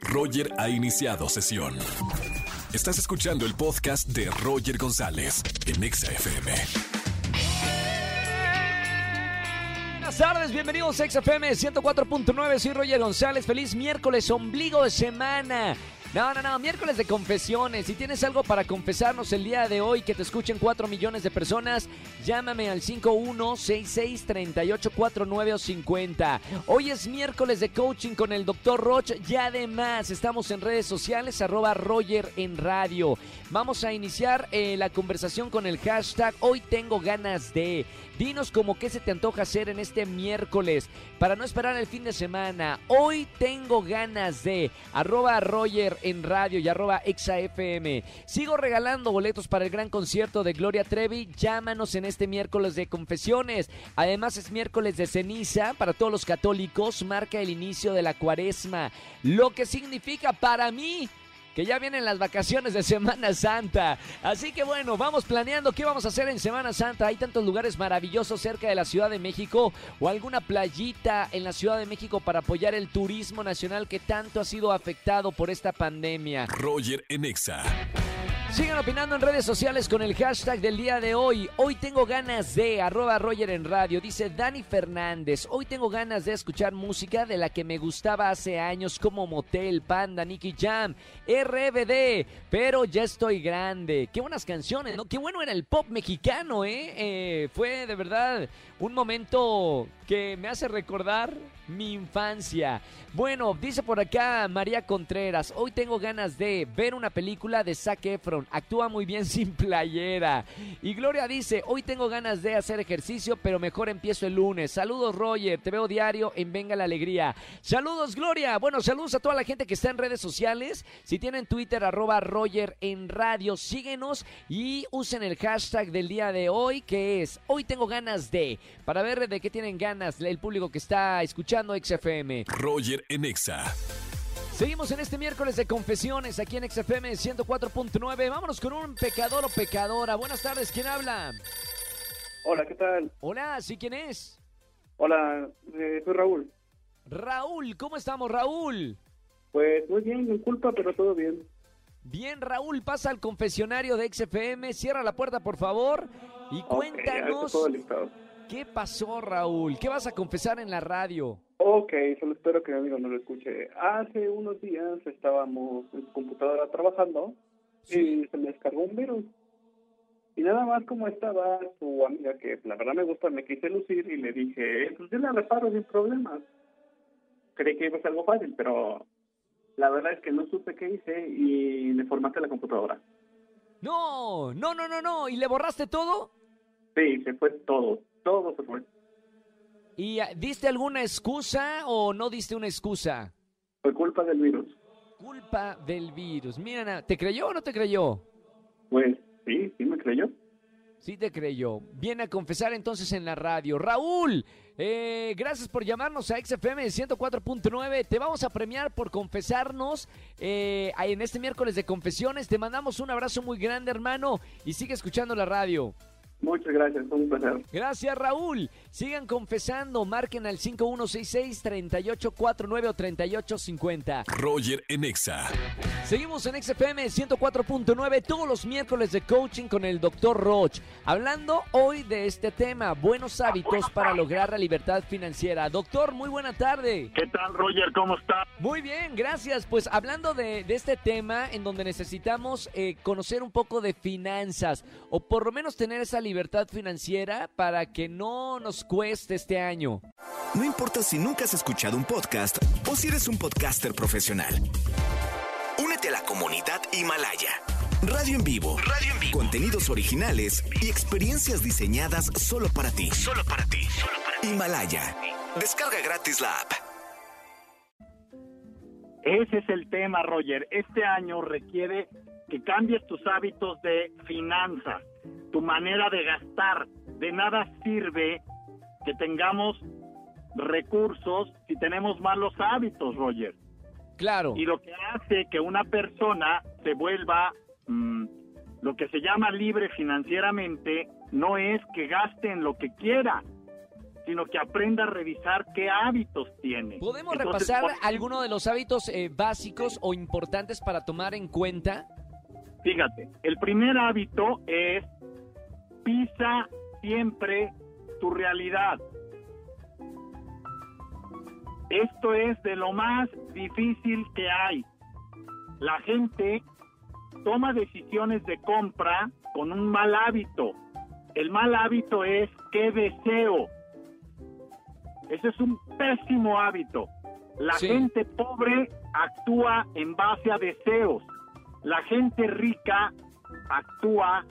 Roger ha iniciado sesión. Estás escuchando el podcast de Roger González en Exa FM. Buenas tardes, bienvenidos a XFM 104.9, soy Roger González, feliz miércoles, ombligo de semana. No, no, no, miércoles de confesiones. Si tienes algo para confesarnos el día de hoy, que te escuchen 4 millones de personas, llámame al 51663849 o 50. Hoy es miércoles de coaching con el Dr. Roch y además estamos en redes sociales, arroba Roger en radio. Vamos a iniciar eh, la conversación con el hashtag Hoy tengo ganas de. Dinos como qué se te antoja hacer en este miércoles para no esperar el fin de semana. Hoy tengo ganas de arroba Roger en radio y arroba exafm. Sigo regalando boletos para el gran concierto de Gloria Trevi. Llámanos en este miércoles de confesiones. Además es miércoles de ceniza para todos los católicos. Marca el inicio de la cuaresma. Lo que significa para mí que ya vienen las vacaciones de Semana Santa. Así que bueno, vamos planeando qué vamos a hacer en Semana Santa. Hay tantos lugares maravillosos cerca de la Ciudad de México o alguna playita en la Ciudad de México para apoyar el turismo nacional que tanto ha sido afectado por esta pandemia. Roger en Exa. Sigan opinando en redes sociales con el hashtag del día de hoy. Hoy tengo ganas de, arroba Roger en radio. Dice Dani Fernández. Hoy tengo ganas de escuchar música de la que me gustaba hace años como Motel, Panda, Nicky Jam, RBD. Pero ya estoy grande. Qué buenas canciones, ¿no? Qué bueno era el pop mexicano, ¿eh? eh fue de verdad un momento que me hace recordar mi infancia. Bueno, dice por acá María Contreras, hoy tengo ganas de ver una película de Zac Efron, actúa muy bien sin playera. Y Gloria dice, hoy tengo ganas de hacer ejercicio, pero mejor empiezo el lunes. Saludos Roger, te veo diario en Venga la Alegría. Saludos Gloria, bueno, saludos a toda la gente que está en redes sociales. Si tienen Twitter, arroba Roger en radio, síguenos y usen el hashtag del día de hoy, que es, hoy tengo ganas de, para ver de qué tienen ganas el público que está escuchando XFM. Roger en Exa. Seguimos en este miércoles de confesiones aquí en XFM 104.9. Vámonos con un pecador o pecadora. Buenas tardes, ¿quién habla? Hola, ¿qué tal? Hola, ¿sí quién es? Hola, eh, soy Raúl. Raúl, ¿cómo estamos, Raúl? Pues muy bien, sin culpa, pero todo bien. Bien, Raúl, pasa al confesionario de XFM, cierra la puerta, por favor, y cuéntanos. ¿Qué pasó, Raúl? ¿Qué vas a confesar en la radio? Ok, solo espero que mi amigo no lo escuche. Hace unos días estábamos en su computadora trabajando y se me descargó un virus. Y nada más como estaba su amiga, que la verdad me gusta, me quise lucir y le dije, pues yo la reparo sin problemas. Creí que iba a ser algo fácil, pero la verdad es que no supe qué hice y le formateé la computadora. No, no, no, no, no. ¿Y le borraste todo? Sí, se fue todo todo se fue. ¿Y ah, diste alguna excusa o no diste una excusa? Fue culpa del virus. Culpa del virus. Mira, ¿te creyó o no te creyó? Pues sí, sí me creyó. Sí te creyó. Viene a confesar entonces en la radio. Raúl, eh, gracias por llamarnos a XFM 104.9. Te vamos a premiar por confesarnos eh, en este miércoles de confesiones. Te mandamos un abrazo muy grande, hermano, y sigue escuchando la radio. Muchas gracias, fue un placer. Gracias, Raúl. Sigan confesando, marquen al 5166-3849 o 3850. Roger en Exa. Seguimos en XFM 104.9 todos los miércoles de coaching con el Dr. Roch. Hablando hoy de este tema, buenos hábitos para lograr la libertad financiera. Doctor, muy buena tarde. ¿Qué tal, Roger? ¿Cómo está? Muy bien, gracias. Pues hablando de, este tema en donde necesitamos eh, conocer un poco de finanzas o por lo menos tener esa libertad libertad financiera para que no nos cueste este año. No importa si nunca has escuchado un podcast o si eres un podcaster profesional. Únete a la comunidad Himalaya. Radio en vivo. Radio en vivo. Contenidos originales y experiencias diseñadas solo para ti. Solo para ti. Himalaya. Descarga gratis la app. Ese es el tema, Roger. Este año requiere que cambies tus hábitos de finanzas tu manera de gastar. De nada sirve que tengamos recursos si tenemos malos hábitos, Roger. Claro. Y lo que hace que una persona se vuelva mm, lo que se llama libre financieramente no es que gaste en lo que quiera, sino que aprenda a revisar qué hábitos tiene. ¿Podemos Entonces, repasar por- alguno de los hábitos eh, básicos o importantes para tomar en cuenta? Fíjate, el primer hábito es pisa siempre tu realidad. Esto es de lo más difícil que hay. La gente toma decisiones de compra con un mal hábito. El mal hábito es qué deseo. Ese es un pésimo hábito. La Sí. gente pobre actúa en base a deseos. La gente rica actúa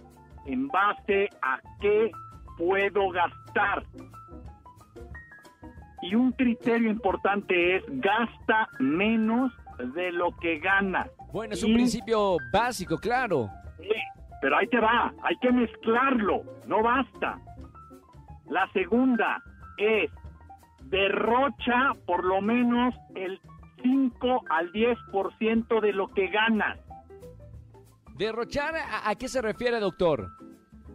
en base a qué puedo gastar. Y un criterio importante es gasta menos de lo que gana. Bueno, es un Y- principio básico, claro. Sí, pero ahí te va, hay que mezclarlo, no basta. La segunda es derrocha por lo menos el 5 al 10% de lo que ganas. Derrochar, ¿a, a qué se refiere, doctor?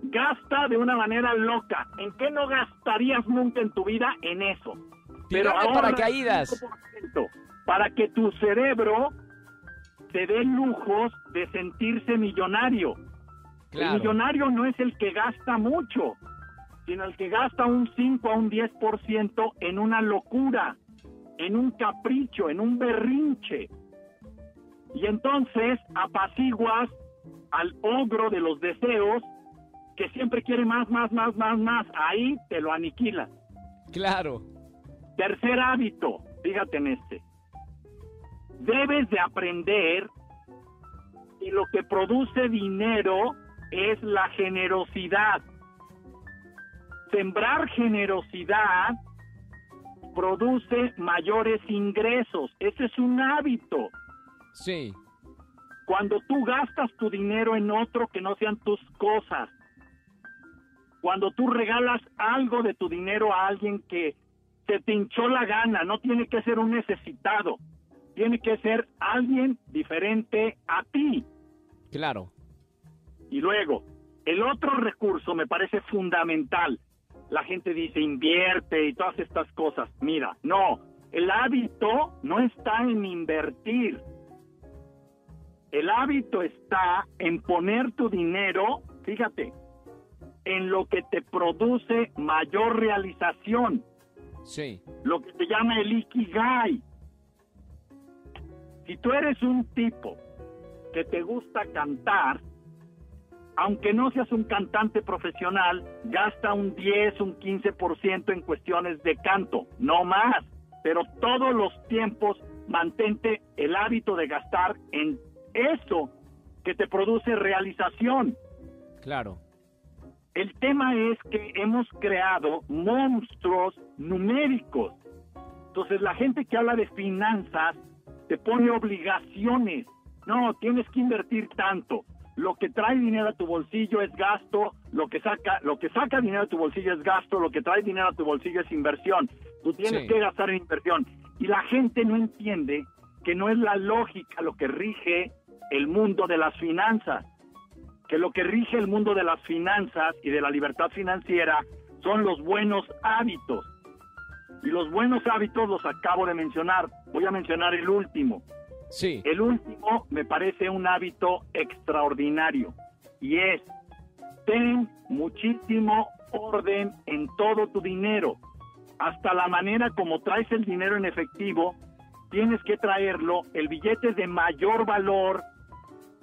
Gasta de una manera loca. ¿En qué no gastarías nunca en tu vida? En eso. Tirarle ahorra paracaídas. 5% Para que tu cerebro te dé lujos de sentirse millonario. Claro. El millonario no es el que gasta mucho, sino el que gasta un 5 a un 10% en una locura, en un capricho, en un berrinche. Y entonces apaciguas al ogro de los deseos que siempre quiere más, más, más, más, más. Ahí te lo aniquila. Claro. Tercer hábito, fíjate en este. Debes de aprender que lo que produce dinero es la generosidad. Sembrar generosidad produce mayores ingresos. Ese es un hábito. Sí. Cuando tú gastas tu dinero en otro que no sean tus cosas. Cuando tú regalas algo de tu dinero a alguien que se te hinchó la gana, no tiene que ser un necesitado, tiene que ser alguien diferente a ti. Claro. Y luego, el otro recurso me parece fundamental. La gente dice invierte y todas estas cosas. Mira, no, el hábito no está en invertir. El hábito está en poner tu dinero, fíjate, en lo que te produce mayor realización, Sí. lo que se llama el ikigai. Si tú eres un tipo que te gusta cantar, aunque no seas un cantante profesional, gasta un 10, un 15% en cuestiones de canto, no más. Pero todos los tiempos mantente el hábito de gastar en eso que te produce realización. Claro. El tema es que hemos creado monstruos numéricos. Entonces la gente que habla de finanzas te pone obligaciones. No, tienes que invertir tanto. Lo que trae dinero a tu bolsillo es gasto, lo que saca, lo que saca dinero a tu bolsillo es gasto, lo que trae dinero a tu bolsillo es inversión. Tú tienes Sí. que gastar en inversión. Y la gente no entiende que no es la lógica lo que rige el mundo de las finanzas que lo que rige el mundo de las finanzas y de la libertad financiera son los buenos hábitos. Y los buenos hábitos los acabo de mencionar. Voy a mencionar el último. Sí. El último me parece un hábito extraordinario y es ten muchísimo orden en todo tu dinero. Hasta la manera como traes el dinero en efectivo, tienes que traerlo el billete de mayor valor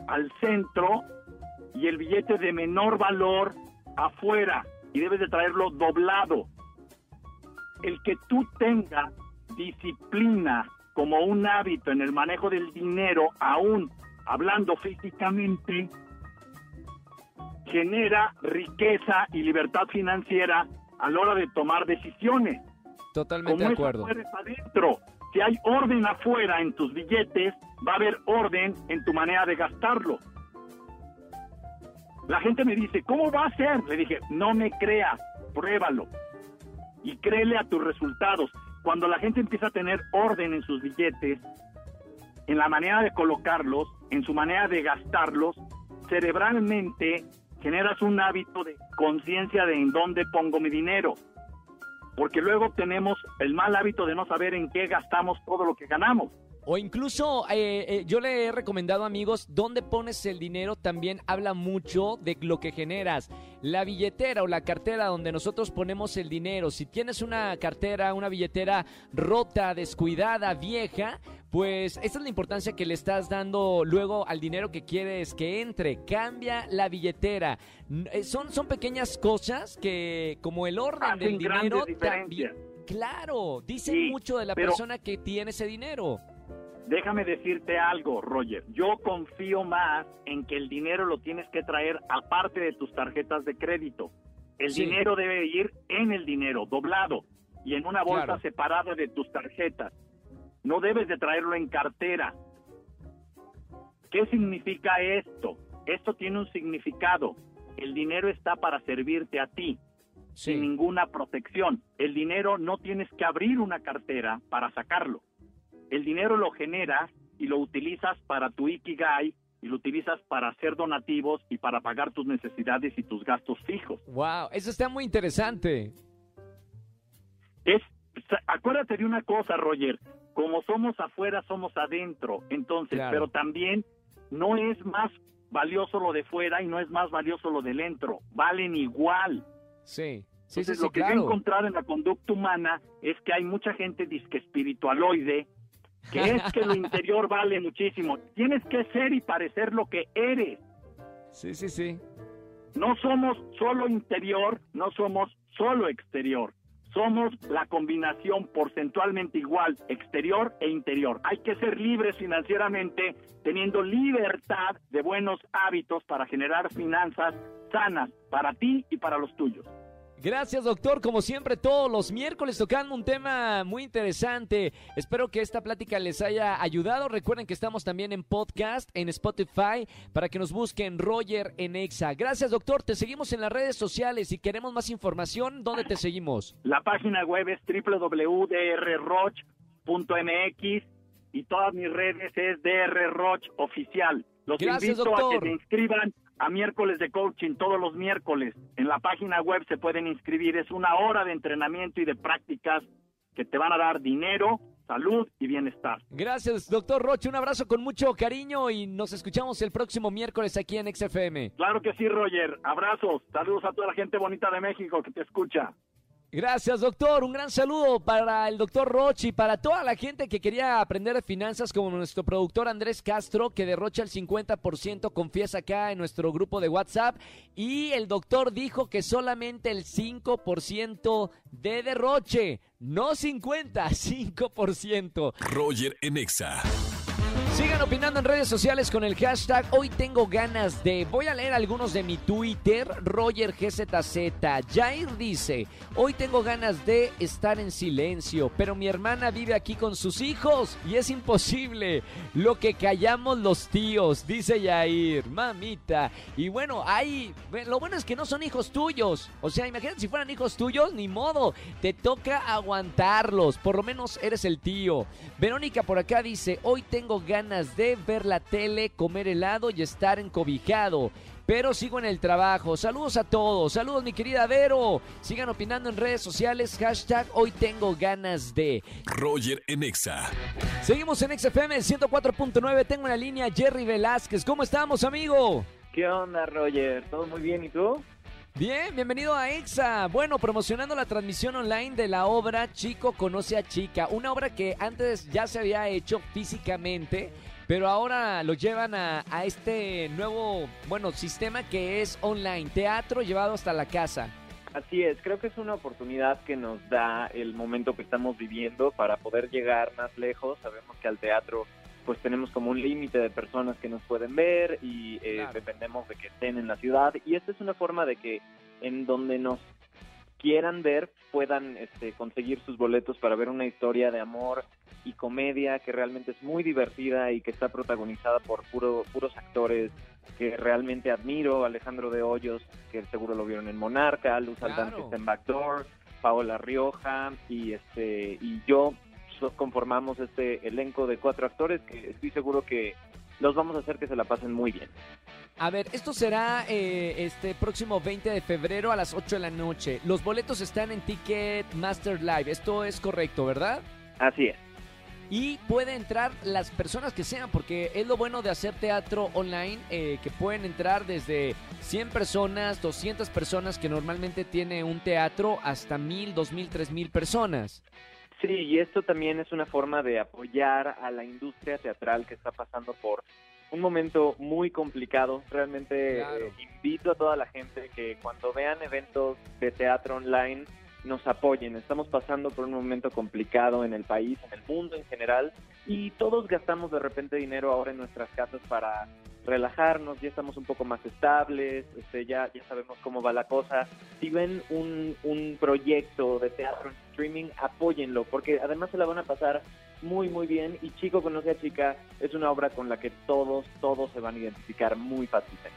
al centro y el billete de menor valor afuera y debes de traerlo doblado. El que tú tengas disciplina como un hábito en el manejo del dinero, aún hablando físicamente, genera riqueza y libertad financiera a la hora de tomar decisiones. Totalmente Como de acuerdo. afuera es adentro. Si hay orden afuera en tus billetes, va a haber orden en tu manera de gastarlo. La gente me dice, ¿cómo va a ser? Le dije, no me creas, pruébalo. Y créele a tus resultados. Cuando la gente empieza a tener orden en sus billetes, en la manera de colocarlos, en su manera de gastarlos, cerebralmente generas un hábito de conciencia de en dónde pongo mi dinero. Porque luego tenemos el mal hábito de no saber en qué gastamos todo lo que ganamos. O incluso eh, eh, yo le he recomendado amigos, dónde pones el dinero también habla mucho de lo que generas. La billetera o la cartera donde nosotros ponemos el dinero, si tienes una cartera, una billetera rota, descuidada, vieja, pues esa es la importancia que le estás dando luego al dinero que quieres que entre. Cambia la billetera. Eh, son, son pequeñas cosas que como el orden del dinero también... Claro, dicen mucho de la persona que tiene ese dinero. Déjame decirte algo, Roger. Yo confío más en que el dinero lo tienes que traer aparte de tus tarjetas de crédito. El dinero debe ir en el dinero, doblado, y en una bolsa separada de tus tarjetas. No debes de traerlo en cartera. ¿Qué significa esto? Esto tiene un significado. El dinero está para servirte a ti, sin ninguna protección. El dinero no tienes que abrir una cartera para sacarlo el dinero lo generas y lo utilizas para tu Ikigai y lo utilizas para hacer donativos y para pagar tus necesidades y tus gastos fijos. Wow, eso está muy interesante. Es acuérdate de una cosa, Roger, como somos afuera, somos adentro. Entonces, pero también no es más valioso lo de fuera y no es más valioso lo de dentro. Valen igual. Sí. Sí, sí, lo que he encontrado en la conducta humana es que hay mucha gente disque espiritualoide que es que lo interior vale muchísimo. Tienes que ser y parecer lo que eres. Sí, sí, sí. No somos solo interior, no somos solo exterior. Somos la combinación porcentualmente igual, exterior e interior. Hay que ser libres financieramente, teniendo libertad de buenos hábitos para generar finanzas sanas para ti y para los tuyos. Gracias, doctor. Como siempre, todos los miércoles tocando un tema muy interesante. Espero que esta plática les haya ayudado. Recuerden que estamos también en podcast, en Spotify, para que nos busquen Roger en Exa. Gracias, doctor. Te seguimos en las redes sociales. Si queremos más información, ¿dónde te seguimos? La página web es www.drroch.mx y todas mis redes es drroch oficial. Los invito a que se inscriban a miércoles de coaching todos los miércoles. En la página web se pueden inscribir. Es una hora de entrenamiento y de prácticas que te van a dar dinero, salud y bienestar. Gracias, doctor Roche. Un abrazo con mucho cariño y nos escuchamos el próximo miércoles aquí en XFM. Claro que sí, Roger. Abrazos. Saludos a toda la gente bonita de México que te escucha. Gracias, doctor. Un gran saludo para el doctor Roche y para toda la gente que quería aprender de finanzas, como nuestro productor Andrés Castro, que derrocha el 50%, confiesa acá en nuestro grupo de WhatsApp. Y el doctor dijo que solamente el 5% de derroche, no 50, 5%. Roger Enexa. Sigan opinando en redes sociales con el hashtag Hoy tengo ganas de. Voy a leer algunos de mi Twitter. Roger GZZ. Jair dice: Hoy tengo ganas de estar en silencio, pero mi hermana vive aquí con sus hijos y es imposible. Lo que callamos los tíos, dice Jair. Mamita. Y bueno, hay. Lo bueno es que no son hijos tuyos. O sea, imagínate si fueran hijos tuyos, ni modo. Te toca aguantarlos. Por lo menos eres el tío. Verónica por acá dice: Hoy tengo ganas de ver la tele, comer helado y estar encobijado. Pero sigo en el trabajo. Saludos a todos. Saludos mi querida Vero. Sigan opinando en redes sociales. Hashtag hoy tengo ganas de. Roger en Exa. Seguimos en XFM 104.9. Tengo en la línea Jerry Velázquez. ¿Cómo estamos, amigo? ¿Qué onda, Roger? ¿Todo muy bien? ¿Y tú? Bien, bienvenido a EXA. Bueno, promocionando la transmisión online de la obra Chico conoce a Chica, una obra que antes ya se había hecho físicamente, pero ahora lo llevan a, este nuevo, bueno, sistema que es online, teatro llevado hasta la casa. Así es, creo que es una oportunidad que nos da el momento que estamos viviendo para poder llegar más lejos. Sabemos que al teatro pues tenemos como un límite de personas que nos pueden ver y eh, dependemos de que estén en la ciudad. Y esta es una forma de que en donde nos quieran ver puedan este, conseguir sus boletos para ver una historia de amor y comedia que realmente es muy divertida y que está protagonizada por puro, puros actores que realmente admiro, Alejandro de Hoyos, que seguro lo vieron en Monarca, Luz claro. que está en Backdoor, Paola Rioja y este y yo conformamos este elenco de cuatro actores que estoy seguro que los vamos a hacer que se la pasen muy bien. A ver, esto será eh, este próximo 20 de febrero a las 8 de la noche. Los boletos están en Ticketmaster Live. Esto es correcto, ¿verdad? Así es. Y puede entrar las personas que sean, porque es lo bueno de hacer teatro online, eh, que pueden entrar desde 100 personas, 200 personas, que normalmente tiene un teatro, hasta 1000, 2000, 3000 personas. Sí, y esto también es una forma de apoyar a la industria teatral que está pasando por un momento muy complicado. Realmente Claro. eh, invito a toda la gente que cuando vean eventos de teatro online nos apoyen. Estamos pasando por un momento complicado en el país, en el mundo en general, y todos gastamos de repente dinero ahora en nuestras casas para relajarnos, ya estamos un poco más estables, este, ya, ya sabemos cómo va la cosa. Si ven un, un proyecto de teatro en streaming, apóyenlo, porque además se la van a pasar muy, muy bien. Y Chico conoce a Chica es una obra con la que todos, todos se van a identificar muy fácilmente.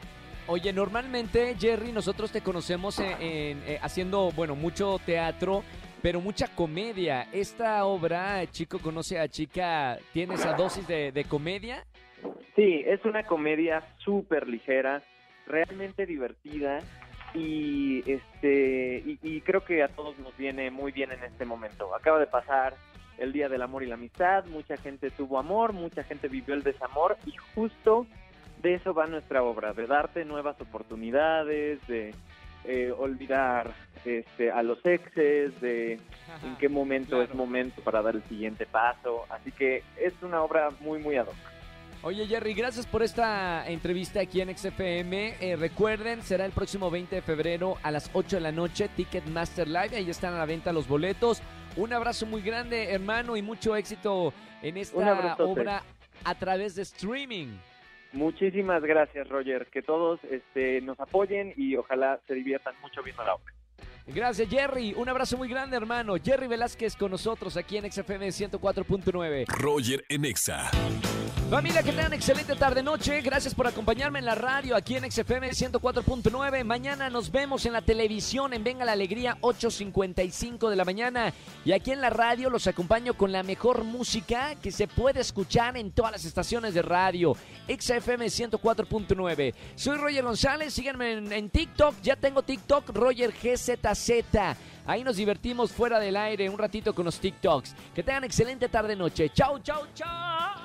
Oye, normalmente, Jerry, nosotros te conocemos en, en, eh, haciendo, bueno, mucho teatro, pero mucha comedia. Esta obra, Chico conoce a Chica, ¿tiene esa dosis de, de comedia? Sí, es una comedia súper ligera, realmente divertida y este y, y creo que a todos nos viene muy bien en este momento. Acaba de pasar el Día del Amor y la Amistad, mucha gente tuvo amor, mucha gente vivió el desamor y justo de eso va nuestra obra, de darte nuevas oportunidades, de eh, olvidar este, a los exes, de en qué momento es momento para dar el siguiente paso. Así que es una obra muy, muy ad hoc. Oye, Jerry, gracias por esta entrevista aquí en XFM. Eh, recuerden, será el próximo 20 de febrero a las 8 de la noche, Ticketmaster Live. Ahí están a la venta los boletos. Un abrazo muy grande, hermano, y mucho éxito en esta obra a través de streaming. Muchísimas gracias, Roger. Que todos este, nos apoyen y ojalá se diviertan mucho viendo la obra. Gracias, Jerry. Un abrazo muy grande, hermano. Jerry Velázquez con nosotros aquí en XFM 104.9. Roger en Exa. Familia, que tengan excelente tarde-noche. Gracias por acompañarme en la radio aquí en XFM 104.9. Mañana nos vemos en la televisión en Venga la Alegría 8.55 de la mañana. Y aquí en la radio los acompaño con la mejor música que se puede escuchar en todas las estaciones de radio. XFM 104.9. Soy Roger González. Síganme en, en TikTok. Ya tengo TikTok, Roger GZZ. Ahí nos divertimos fuera del aire un ratito con los TikToks. Que tengan excelente tarde-noche. Chau, chau, chau.